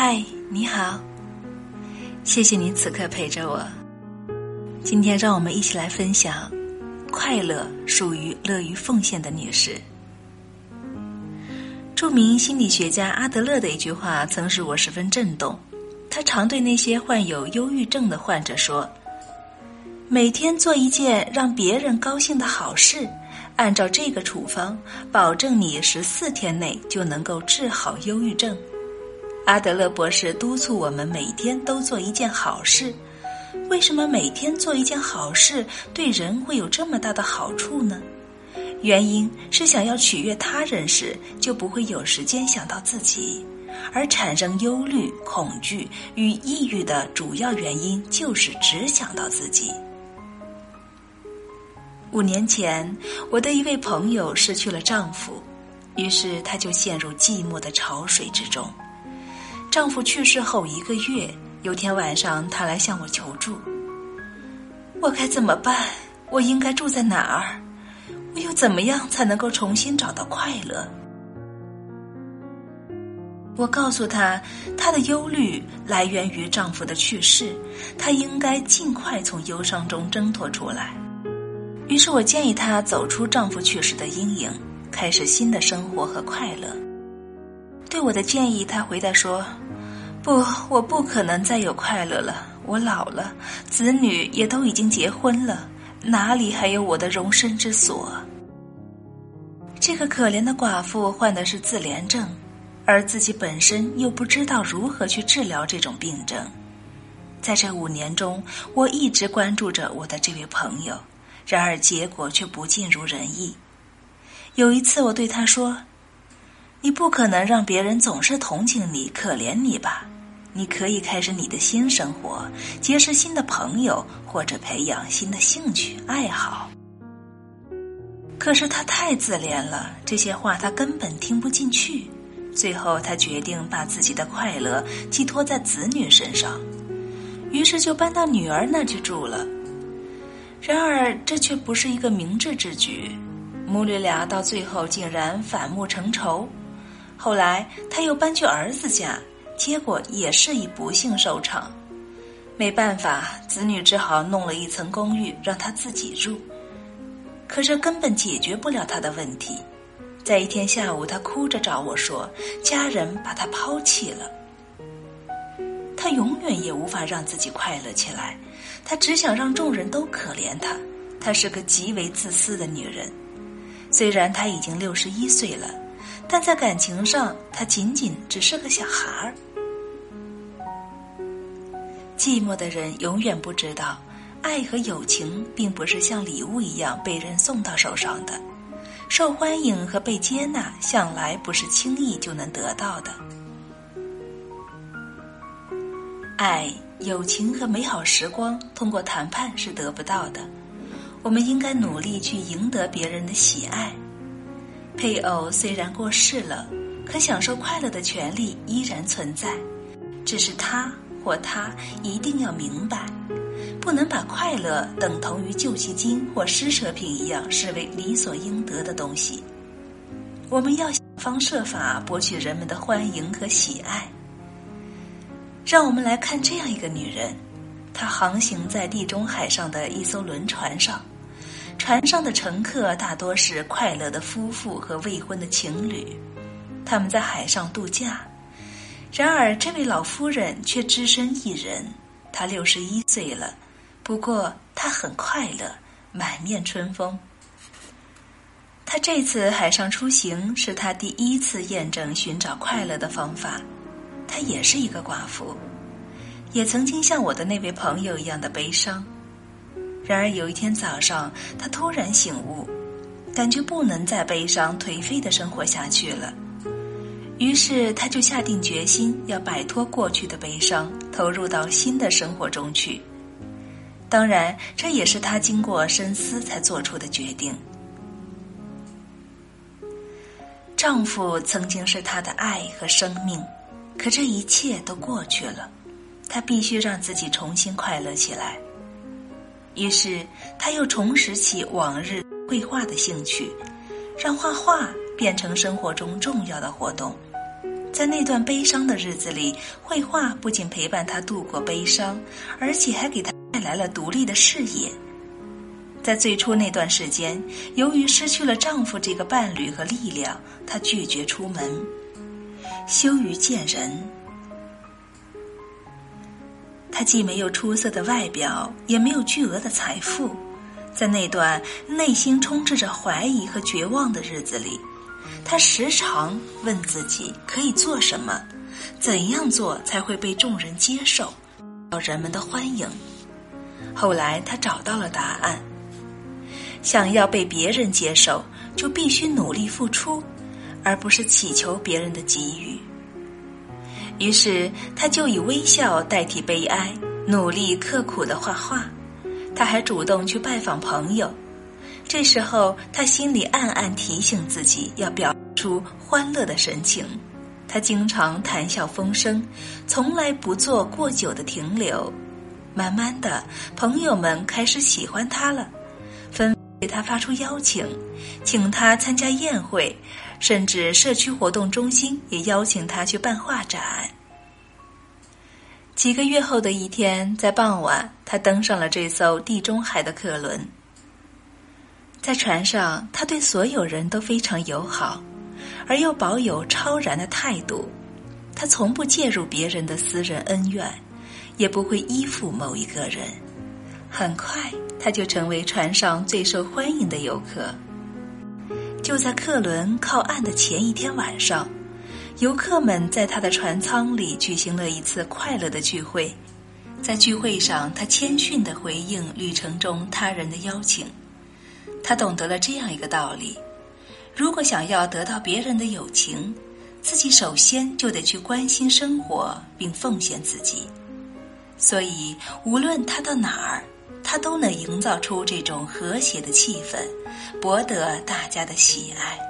嗨，你好，谢谢你此刻陪着我。今天让我们一起来分享：快乐属于乐于奉献的女士。著名心理学家阿德勒的一句话曾使我十分震动。他常对那些患有忧郁症的患者说：“每天做一件让别人高兴的好事，按照这个处方，保证你十四天内就能够治好忧郁症。”阿德勒博士督促我们每天都做一件好事。为什么每天做一件好事对人会有这么大的好处呢？原因是想要取悦他人时，就不会有时间想到自己，而产生忧虑、恐惧与抑郁的主要原因就是只想到自己。五年前，我的一位朋友失去了丈夫，于是她就陷入寂寞的潮水之中。丈夫去世后一个月，有天晚上，她来向我求助：“我该怎么办？我应该住在哪儿？”我又怎么样才能够重新找到快乐？我告诉她，她的忧虑来源于丈夫的去世，她应该尽快从忧伤中挣脱出来。于是我建议她走出丈夫去世的阴影，开始新的生活和快乐。对我的建议，他回答说：“不，我不可能再有快乐了。我老了，子女也都已经结婚了。”哪里还有我的容身之所？这个可怜的寡妇患的是自怜症，而自己本身又不知道如何去治疗这种病症。在这五年中，我一直关注着我的这位朋友，然而结果却不尽如人意。有一次，我对他说：“你不可能让别人总是同情你、可怜你吧？”你可以开始你的新生活，结识新的朋友，或者培养新的兴趣爱好。可是他太自怜了，这些话他根本听不进去。最后，他决定把自己的快乐寄托在子女身上，于是就搬到女儿那去住了。然而，这却不是一个明智之举，母女俩到最后竟然反目成仇。后来，他又搬去儿子家。结果也是以不幸收场，没办法，子女只好弄了一层公寓让他自己住。可这根本解决不了他的问题。在一天下午，他哭着找我说：“家人把他抛弃了。”他永远也无法让自己快乐起来，他只想让众人都可怜他。她是个极为自私的女人，虽然她已经六十一岁了，但在感情上，他仅仅只是个小孩儿。寂寞的人永远不知道，爱和友情并不是像礼物一样被人送到手上的，受欢迎和被接纳向来不是轻易就能得到的。爱、友情和美好时光通过谈判是得不到的，我们应该努力去赢得别人的喜爱。配偶虽然过世了，可享受快乐的权利依然存在，只是他。或她一定要明白，不能把快乐等同于救济金或施舍品一样视为理所应得的东西。我们要想方设法博取人们的欢迎和喜爱。让我们来看这样一个女人，她航行在地中海上的一艘轮船上，船上的乘客大多是快乐的夫妇和未婚的情侣，他们在海上度假。然而，这位老夫人却只身一人。她六十一岁了，不过她很快乐，满面春风。她这次海上出行是她第一次验证寻找快乐的方法。她也是一个寡妇，也曾经像我的那位朋友一样的悲伤。然而有一天早上，她突然醒悟，感觉不能再悲伤颓废的生活下去了。于是，他就下定决心要摆脱过去的悲伤，投入到新的生活中去。当然，这也是他经过深思才做出的决定。丈夫曾经是她的爱和生命，可这一切都过去了，她必须让自己重新快乐起来。于是，她又重拾起往日绘画的兴趣，让画画变成生活中重要的活动。在那段悲伤的日子里，绘画不仅陪伴她度过悲伤，而且还给她带来了独立的视野。在最初那段时间，由于失去了丈夫这个伴侣和力量，她拒绝出门，羞于见人。他既没有出色的外表，也没有巨额的财富，在那段内心充斥着怀疑和绝望的日子里，他时常问自己可以做什么，怎样做才会被众人接受，到人们的欢迎。后来，他找到了答案。想要被别人接受，就必须努力付出，而不是祈求别人的给予。于是，他就以微笑代替悲哀，努力刻苦的画画。他还主动去拜访朋友。这时候，他心里暗暗提醒自己要表出欢乐的神情。他经常谈笑风生，从来不做过久的停留。慢慢的，朋友们开始喜欢他了，纷。给他发出邀请，请他参加宴会，甚至社区活动中心也邀请他去办画展。几个月后的一天，在傍晚，他登上了这艘地中海的客轮。在船上，他对所有人都非常友好，而又保有超然的态度。他从不介入别人的私人恩怨，也不会依附某一个人。很快。他就成为船上最受欢迎的游客。就在客轮靠岸的前一天晚上，游客们在他的船舱里举行了一次快乐的聚会。在聚会上，他谦逊地回应旅程中他人的邀请。他懂得了这样一个道理：如果想要得到别人的友情，自己首先就得去关心生活并奉献自己。所以，无论他到哪儿。他都能营造出这种和谐的气氛，博得大家的喜爱。